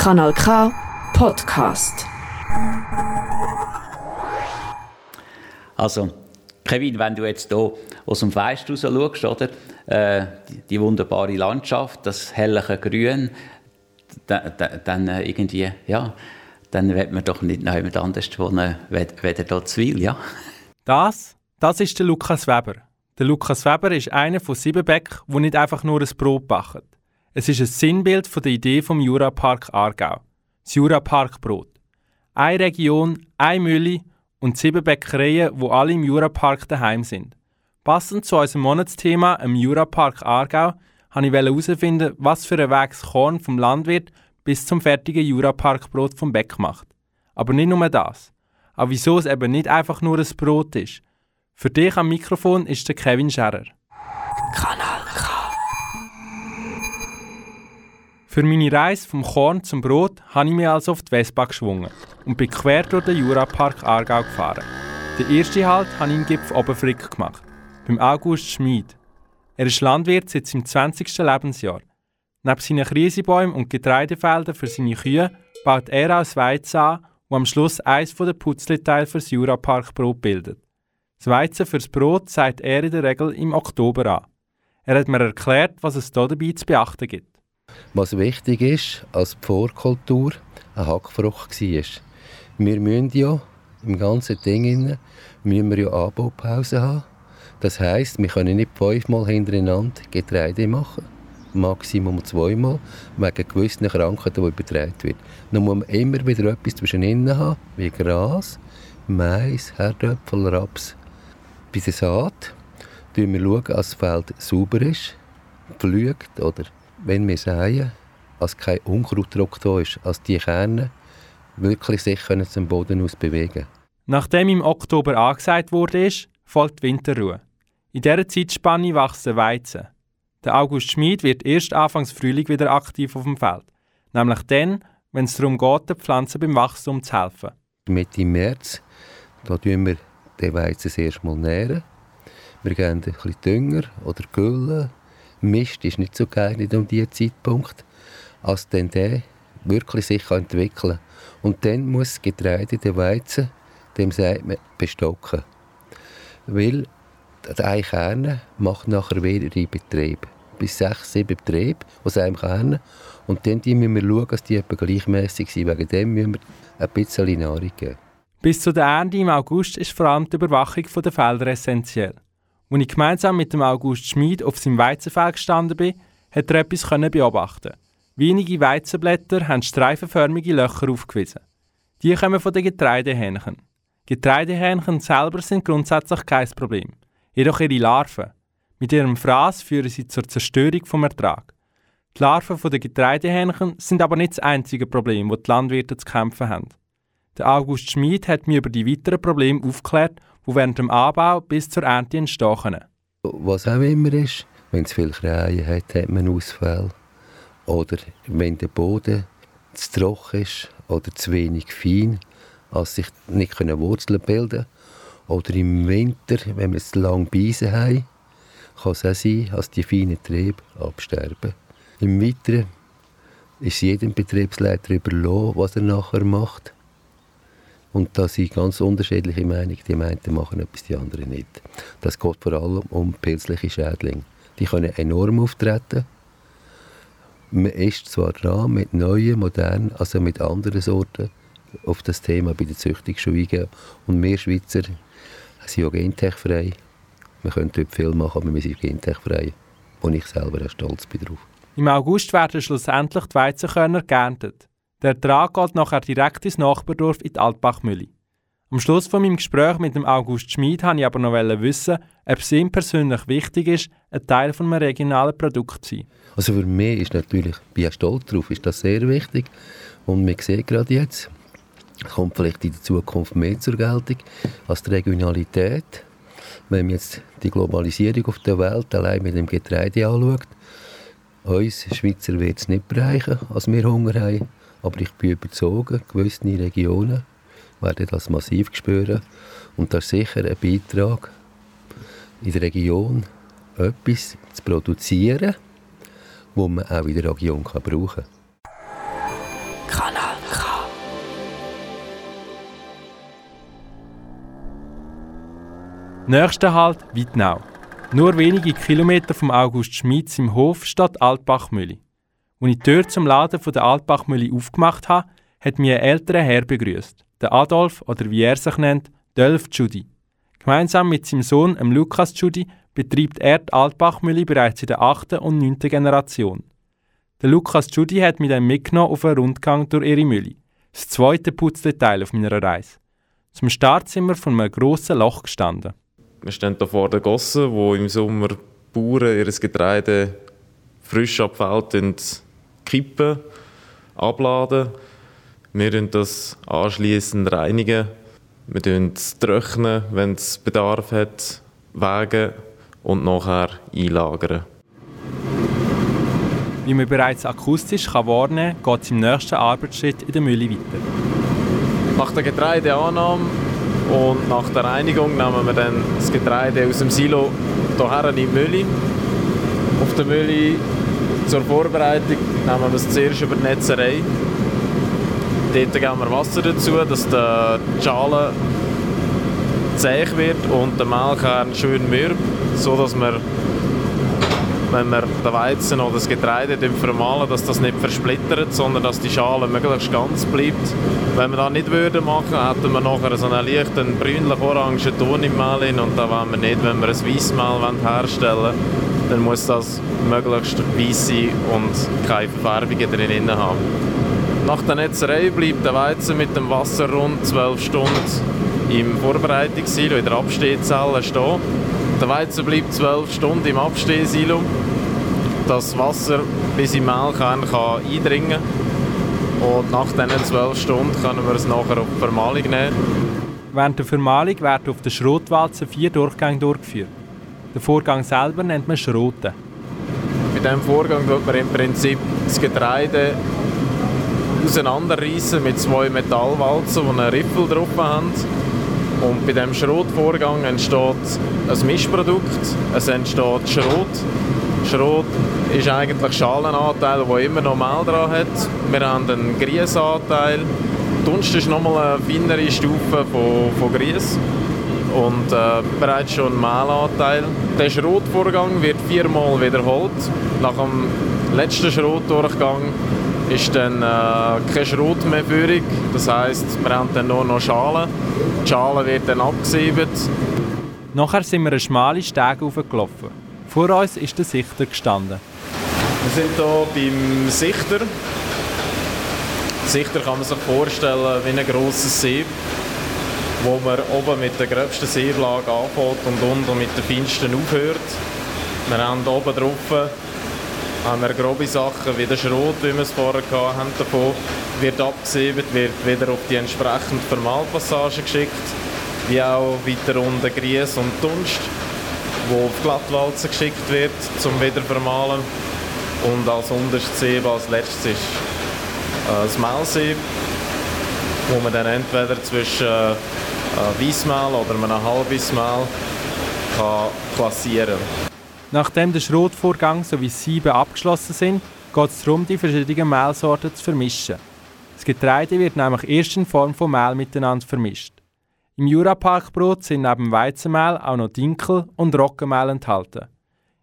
Kanal K Podcast. Also, Kevin, wenn du jetzt hier aus dem Fenster raus schaust, oder? Äh, die, die, wunderbare Landschaft, das herrliche Grün, dann, dann äh, irgendwie, ja, dann wird man doch nicht noch jemand anders wohnen, weder dort zu will, ja. Das, das ist der Lukas Weber. Der Lukas Weber ist einer von sieben Bäck, die nicht einfach nur ein Brot backen. Es ist ein Sinnbild von der Idee vom Jurapark Aargau das Juraparkbrot. Eine Region, eine Mühle und sieben Bäckereien, wo alle im Jurapark daheim sind. Passend zu unserem Monatsthema im Jurapark Aargau wollte ich herausfinden, was für einen Weg das Korn vom Landwirt bis zum fertigen Juraparkbrot vom Bäck macht. Aber nicht nur das. Aber wieso es eben nicht einfach nur ein Brot ist. Für dich am Mikrofon ist der Kevin Scherer. Kanal Für meine Reise vom Korn zum Brot habe ich mich also auf die Vespa geschwungen und bin quer durch den Jurapark Aargau gefahren. Den ersten Halt habe ich im Gipfel Oberfrick gemacht, beim August Schmid. Er ist Landwirt seit seinem 20. Lebensjahr. Neben seinen Krisebäumen und Getreidefeldern für seine Kühe baut er auch das Weizen an, das am Schluss eines der Putzleteile für das Juraparkbrot bildet. Das Weizen fürs Brot sagt er in der Regel im Oktober an. Er hat mir erklärt, was es hier dabei zu beachten gibt. Was wichtig ist, als die Vorkultur eine Hackfrucht war. Wir müssen ja im ganzen Ding müssen wir ja Anbaupause haben. Das heisst, wir können nicht fünfmal hintereinander Getreide machen. Maximum zweimal, wegen gewissen Krankheiten, die übertragen werden. Dann muss man immer wieder etwas zwischenin haben, wie Gras, Mais, Herdöpfel, Raps. Bei der Saat schauen wir, dass das Feld sauber ist, pflügt oder wenn wir sagen, dass kein Unkrautdruck da ist, dass die Kerne wirklich sich können zum Boden aus bewegen Nachdem im Oktober angesagt wurde, folgt Winterruhe. In dieser Zeitspanne wachsen Weizen. Der August Schmid wird erst Anfangs Frühling wieder aktiv auf dem Feld. Nämlich dann, wenn es darum geht, den Pflanzen beim Wachstum zu helfen. Mitte März da tun wir den Weizen erst mal nähren. Wir geben ein bisschen Dünger oder Gülle Mist ist nicht so geeignet um diesen Zeitpunkt, als dann der wirklich sich entwickeln. Und dann muss das Getreide, der Weizen, dem sagt man, bestocken. Weil ein Kerne macht nachher mehrere Betriebe. Bis sechs, sieben Betriebe aus einem Kern. Und dann müssen wir schauen, dass die etwa gleichmäßig sind. Wegen dem müssen wir ein bisschen Nahrung geben. Bis zu der Ernte im August ist vor allem die Überwachung der Felder essentiell. Als ich gemeinsam mit dem August Schmid auf seinem Weizenfeld gestanden bin, hat er etwas beobachten. Wenige Weizenblätter haben streifenförmige Löcher aufgewiesen. Die kommen von den Getreidehähnchen. Getreidehähnchen selber sind grundsätzlich kein Problem. Jedoch ihre Larven. Mit ihrem Fraß führen sie zur Zerstörung vom Ertrag. Die Larven der Getreidehähnchen sind aber nicht das einzige Problem, das die Landwirte zu kämpfen haben. Der August Schmid hat mir über die weiteren Probleme aufgeklärt die während dem Anbau bis zur Ernte entstehen können. Was auch immer ist, wenn es viele Krähen hat, hat man Ausfälle. Oder wenn der Boden zu trocken ist oder zu wenig fein, als sich nicht Wurzeln bilden können. Oder im Winter, wenn wir zu lange Beisen haben, kann es auch sein, dass die feinen Triebe absterben. Im Weiteren ist jedem Betriebsleiter überlassen, was er nachher macht. Und da sind ganz unterschiedliche Meinungen. Die einen machen etwas, die anderen nicht. Das geht vor allem um pilzliche Schädlinge. Die können enorm auftreten. Man ist zwar dran mit neuen, modernen, also mit anderen Sorten auf das Thema bei der Züchtung schon eingehen. Und wir Schweizer sind ja gentechfrei. Wir können dort viel machen, aber wir sind gentechfrei. Und ich selber auch stolz darauf. Im August werden schlussendlich die Weizenkörner geerntet. Der Ertrag geht nachher direkt ins Nachbardorf in die Altbachmühle. Am Schluss von meinem Gespräch mit dem August Schmid wollte ich aber noch wissen, ob es ihm persönlich wichtig ist, ein Teil von einem regionalen Produkt zu sein. Also für mich ist natürlich, bin ich stolz darauf, ist das sehr wichtig. Und wir sehen gerade jetzt, kommt vielleicht in der Zukunft mehr zur Geltung als die Regionalität. Wenn man jetzt die Globalisierung auf der Welt allein mit dem Getreide anschaut, uns Schweizer wird es nicht bereichen, als wir Hunger haben. Aber ich bin überzogen, gewisse Regionen werden das massiv spüren. Und das ist sicher ein Beitrag in der Region, etwas zu produzieren, wo man auch in der Region kann brauchen kann. Kanal K. Nächster Halt Wittnau. Nur wenige Kilometer vom August Schmitz im Hof statt Altbachmühle. Als ich die Tür zum Laden der Altbachmühle aufgemacht habe, hat mich ein älterer Herr begrüßt, der Adolf oder wie er sich nennt, Dolph Judy. Gemeinsam mit seinem Sohn, dem Lukas Judy, betreibt er die Altbachmühle bereits in der 8. und 9. Generation. Der Lukas Judy hat mich dann mitgenommen auf einen Rundgang durch ihre Mühle. Das zweite Putzdetail auf meiner Reise. Zum Start sind wir von einem grossen Loch gestanden. Wir stehen hier vor der Gosse, wo im Sommer Bauern ihr Getreide frisch abfällt kippen, abladen. Wir reinigen das anschließend reinigen. Wir trocknen es trocknen, wenn es Bedarf hat, wägen und nachher einlagern. Wie man bereits akustisch kann wahrnehmen kann, geht es im nächsten Arbeitsschritt in der Mühle weiter. Nach der Getreideannahme und nach der Reinigung nehmen wir dann das Getreide aus dem Silo hierher in die Mühle. Auf der Mühle zur Vorbereitung nehmen wir es zuerst über die Netzerei. Dort geben wir Wasser dazu, dass die Schale zäh wird und der Mehlkern schön mürb, sodass wir wenn wir den Weizen oder das Getreide vermahlen, dass das nicht versplittert, sondern dass die Schale möglichst ganz bleibt. Wenn wir das nicht würden machen, hätten wir nachher so einen leichten brünlich-orangen Ton im Mehl und da wollen wir nicht, wenn wir ein Weissmehl herstellen wollen, dann muss das möglichst weiss sein und keine Verfärbungen drin haben. Nach der Netzerei bleibt der Weizen mit dem Wasser rund 12 Stunden im Vorbereitungssilo, in der Abstehzelle stehen. Der Weizen bleibt 12 Stunden im Abstehsilo. Das Wasser bis im Mehlkern kann eindringen und nach diesen 12 Stunden können wir es nachher auf die Vermahlung nehmen. Während der Vermahlung werden auf der Schrotwalze vier Durchgänge durchgeführt. Den Vorgang selber nennt man Schroten. Bei diesem Vorgang wird man im Prinzip das Getreide auseinanderreißen mit zwei Metallwalzen, die einen Riffel drauf haben und bei diesem Schrotvorgang entsteht ein Mischprodukt. Es entsteht Schrot. Schrot ist eigentlich Schalenanteil, der immer noch Mehl dran hat. Wir haben einen Griesanteil. Dunst ist nochmal eine feinere Stufe von, von Grieß und äh, bereits schon ein Mehlanteil. Der Schrotvorgang wird viermal wiederholt. Nach dem letzten Schrotdurchgang ist dann äh, kein Schrot mehr führig. Das heisst, wir haben dann nur noch Schalen. Die Schale wird dann abgesiebet. Nachher sind wir einen schmalen Steg hochgelaufen. Vor uns ist der Sichter gestanden. Wir sind hier beim Sichter. Sichter kann man sich vorstellen wie ein grosses Sieb, wo man oben mit der gröbsten Sieblage anfängt und unten mit der feinsten aufhört. Wir haben oben drauf haben wir grobe Sachen wie der Schrot, wie wir es vorher hatten, davon, wird abgesiebet, wird wieder auf die entsprechende Vermahlpassage geschickt, wie auch weiter unten Grieß und Dunst, wo auf Glattwalzen geschickt wird, zum wieder vermahlen. Und als unterstes Sieb als letztes ist äh, das Mehlsieb, wo man dann entweder zwischen äh, Weissmehl oder einem Halbweissmehl kann klassieren kann. Nachdem der Schrotvorgang sowie Sieben abgeschlossen sind, geht es darum, die verschiedenen Mehlsorten zu vermischen. Das Getreide wird nämlich erst in Form von Mehl miteinander vermischt. Im Juraparkbrot sind neben Weizenmehl auch noch Dinkel und Roggenmehl enthalten.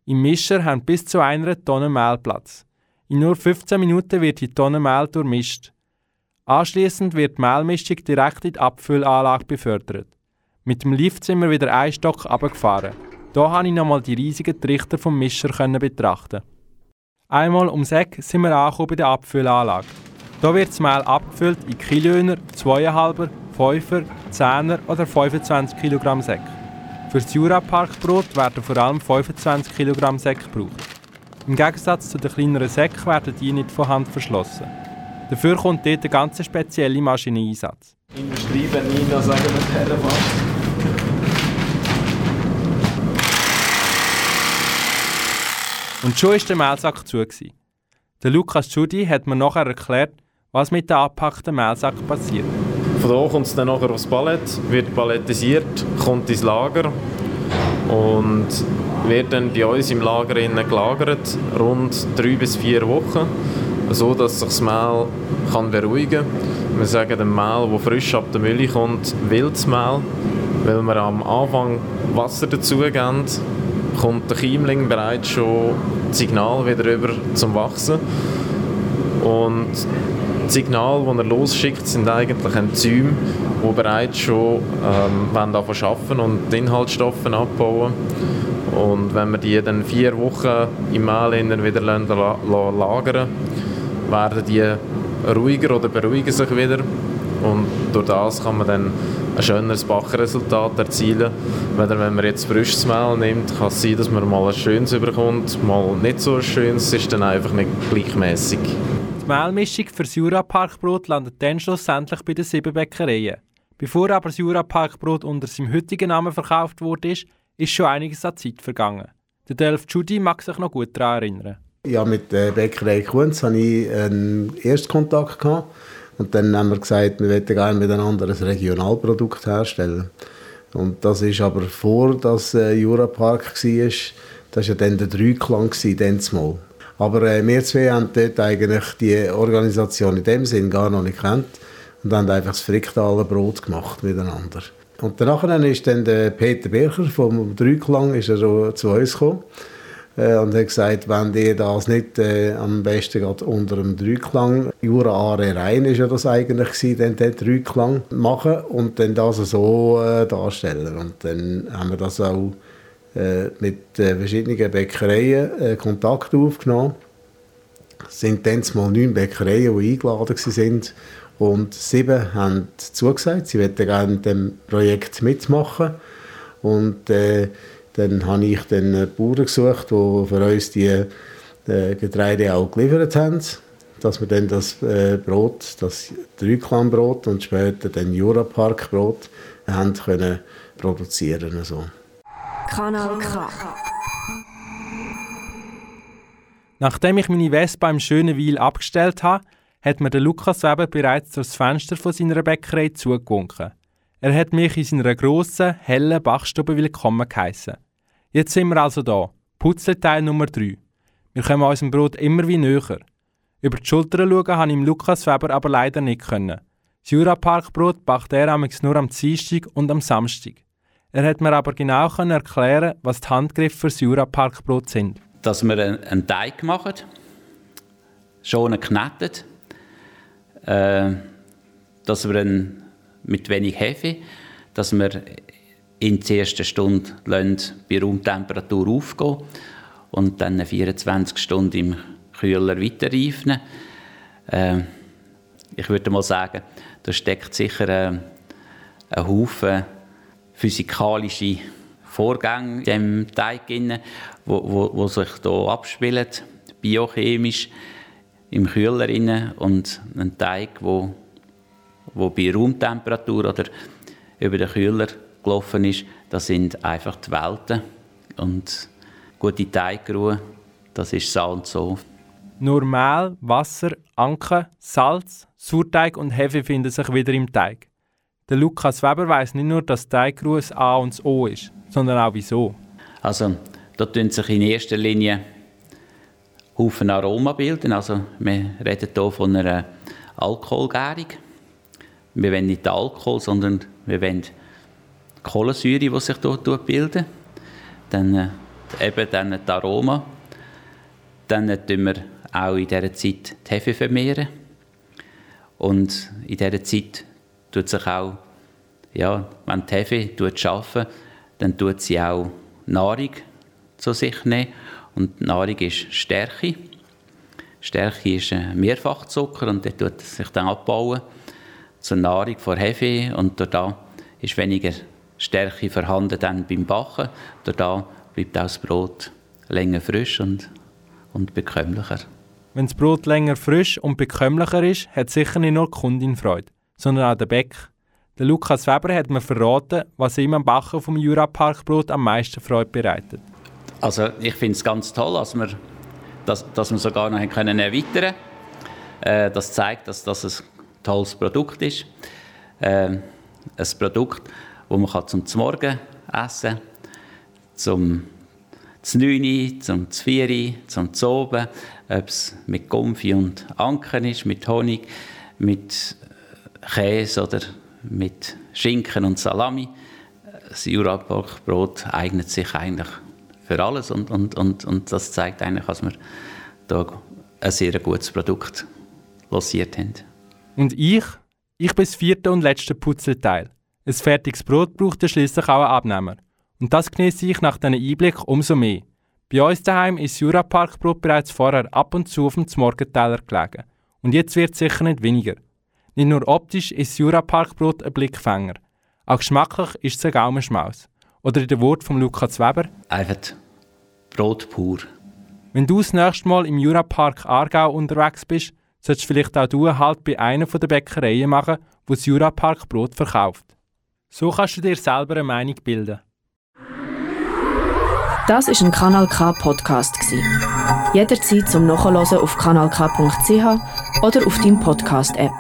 Im Mischer haben bis zu einer Tonne Mehl Platz. In nur 15 Minuten wird die Tonne Mehl durchmischt. Anschließend wird die Mehlmischung direkt in die Abfüllanlage befördert. Mit dem Lift sind wir wieder einen Stock abgefahren. Hier konnte ich nochmal die riesigen Trichter vom Mischer betrachten. Einmal ums Eck sind wir angekommen bei der Abfüllanlage. Hier wird das Mehl abgefüllt in Kilöner, 2,5er, 5er, 10er oder 25 kg Säck. Für das Juraparkbrot werden vor allem 25 kg Säck gebraucht. Im Gegensatz zu den kleineren Säcken werden die nicht von Hand verschlossen. Dafür kommt dort eine ganz spezielle Maschine Einsatz. Industrie Bernina sagen wir fast. Und schon war der Mehlsack zu. Gewesen. Der Lukas Schudi hat mir nachher erklärt, was mit dem abgepackten Mehlsack passiert. Von hier kommt es dann nachher aufs Palett, wird pallettisiert, kommt ins Lager und wird dann bei uns im Lager gelagert, rund drei bis vier Wochen, so dass sich das Mehl kann beruhigen kann. Wir sagen dem Mehl, das frisch ab der Mülle kommt, wildes Mehl, weil wir am Anfang Wasser dazugeben, kommt der Keimling bereits schon das Signal wieder über zum Wachsen. Und die Signale, die er losschickt, sind eigentlich Enzyme, die bereits schon ähm, arbeiten und die Inhaltsstoffe abbauen. Und wenn wir die dann vier Wochen im Mehl wieder lagern, werden die ruhiger oder beruhigen sich wieder. Und durch das kann man dann ein schöneres Bachresultat erzielen. Wenn man jetzt frisches Mehl nimmt, kann es sein, dass man mal ein schönes überkommt, mal nicht so schönes. Es ist dann einfach nicht gleichmäßig. Die Mehlmischung für das Jura-Parkbrot landet dann schlussendlich bei den sieben Bäckereien. Bevor aber das Jura-Parkbrot unter seinem heutigen Namen verkauft wurde, ist schon einiges an Zeit vergangen. Der Delf Judy mag sich noch gut daran erinnern. Ja, mit der Bäckerei Kunz hatte ich einen Erstkontakt. Gehabt. Und dann haben wir gesagt, wir möchten gerne miteinander ein Regionalprodukt herstellen. Und das ist aber vor das äh, Jurapark war, das war dann der Dreiklang, mal. Aber äh, wir zwei haben dort eigentlich die Organisation in dem Sinn gar noch nicht kennt und haben einfach das Fricktaler Brot gemacht miteinander. Und danach ist dann der Peter Bircher vom Dreiklang ist er zu uns gekommen äh, und hat gesagt, wenn ihr das nicht äh, am besten gerade unter dem Dreiklang, Jura Are Rhein ist ja das eigentlich gewesen, den Dreiklang machen und dann das so äh, darstellen. Und dann haben wir das auch äh, mit äh, verschiedenen Bäckereien äh, Kontakt aufgenommen. Es sind dann mal neun Bäckereien, die eingeladen waren und sieben haben zugesagt, sie wollten gerne in diesem Projekt mitmachen. Und äh, dann habe ich dann Bauern gesucht, die für uns die äh, Getreide auch geliefert haben, dass wir dann das äh, Brot, das Dreiklambrot und später dann Juraparkbrot haben können produzieren so. Kanal K. Nachdem ich meine Vespa im schönen Weil abgestellt habe, hat mir der Lukas Weber bereits durchs Fenster von seiner Bäckerei zugewunken. Er hat mich in seiner grossen, hellen Bachstube willkommen geheissen. Jetzt sind wir also da. Putzleteil Nummer 3. Wir kommen unserem Brot immer wie näher. Über die Schulter schauen kann ich Lukas Weber aber leider nicht können. Das Juraparkbrot backt er nur am Dienstag und am Samstag. Er hat mir aber genau erklären was die Handgriffe für das Juraparkbrot sind. Dass wir einen Teig machen, schon geknetet, äh, dass wir ihn mit wenig Hefe, dass wir in der ersten Stunde bei Raumtemperatur aufgehen und dann 24 Stunden im Kühler weiterreifen. Äh, ich würde mal sagen, da steckt sicher äh, ein Haufen physikalische Vorgänge in dem Teig drin, wo, wo, wo sich hier abspielen, biochemisch im Kühler rein und ein Teig, wo, wo bei Raumtemperatur oder über den Kühler gelaufen ist, das sind einfach die Welten. Und gute Teigruhe, das ist so und so. Nur Mehl, Wasser, Anke, Salz, Sauerteig und Hefe finden sich wieder im Teig. Der Lukas Weber weiß nicht nur, dass Teigruhe das A und das O ist, sondern auch wieso. Also, da tun sich in erster Linie Haufen Aroma bilden. Also, wir reden hier von einer Alkoholgärung. Wir wollen nicht Alkohol, sondern wir wollen Kohlensäure, die sich dort bilden. Dann äh, eben dann das Aroma. Dann tun wir auch in dieser Zeit die Hefe vermehren. Und in dieser Zeit tut sich auch, ja, wenn die Hefe arbeitet, dann tut sie auch Nahrung zu sich nehmen. Und Nahrung ist Stärke. Stärke ist ein Mehrfachzucker und der tut sich dann abbauen zur Nahrung von Hefe und da ist weniger Stärke vorhanden dann beim Backen. Da bleibt auch das Brot länger frisch und, und bekömmlicher. Wenn das Brot länger frisch und bekömmlicher ist, hat sicher nicht nur die Kundin Freude, sondern auch der Bäck. Der Lukas Weber hat mir verraten, was ihm am Backen vom Juraparkbrot am meisten Freude bereitet. Also ich finde es ganz toll, dass wir, dass, dass wir sogar noch können erweitern können. Äh, das zeigt, dass das ein tolles Produkt ist. Äh, ein Produkt, wo man zum Morgen essen kann, zum 9, zum 4, zum Zoben, ob es mit Gumpfi und Anken ist, mit Honig, mit Käse oder mit Schinken und Salami. das Jurapark-Brot eignet sich eigentlich für alles und, und, und, und das zeigt eigentlich, dass wir da ein sehr gutes Produkt lanciert haben. Und ich? Ich bin das vierte und letzte Puzzleteil. Ein fertiges Brot braucht ja schließlich auch einen Abnehmer. Und das genieße ich nach diesen Einblick umso mehr. Bei uns daheim ist das Juraparkbrot bereits vorher ab und zu auf dem Morgenteller gelegen. Und jetzt wird es sicher nicht weniger. Nicht nur optisch ist Juraparkbrot ein Blickfänger. Auch geschmacklich ist es ein Gaumenschmaus. Oder in den Wort von Lukas Weber. Einfach Brot pur. Wenn du das nächste Mal im Jurapark Aargau unterwegs bist, solltest vielleicht auch du halt bei einer der Bäckereien machen, wo das Jurapark Brot verkauft. So kannst du dir selber eine Meinung bilden. Das ist ein Kanal K Podcast Jederzeit zum Nachhören auf kanalk.ch oder auf deinem Podcast App.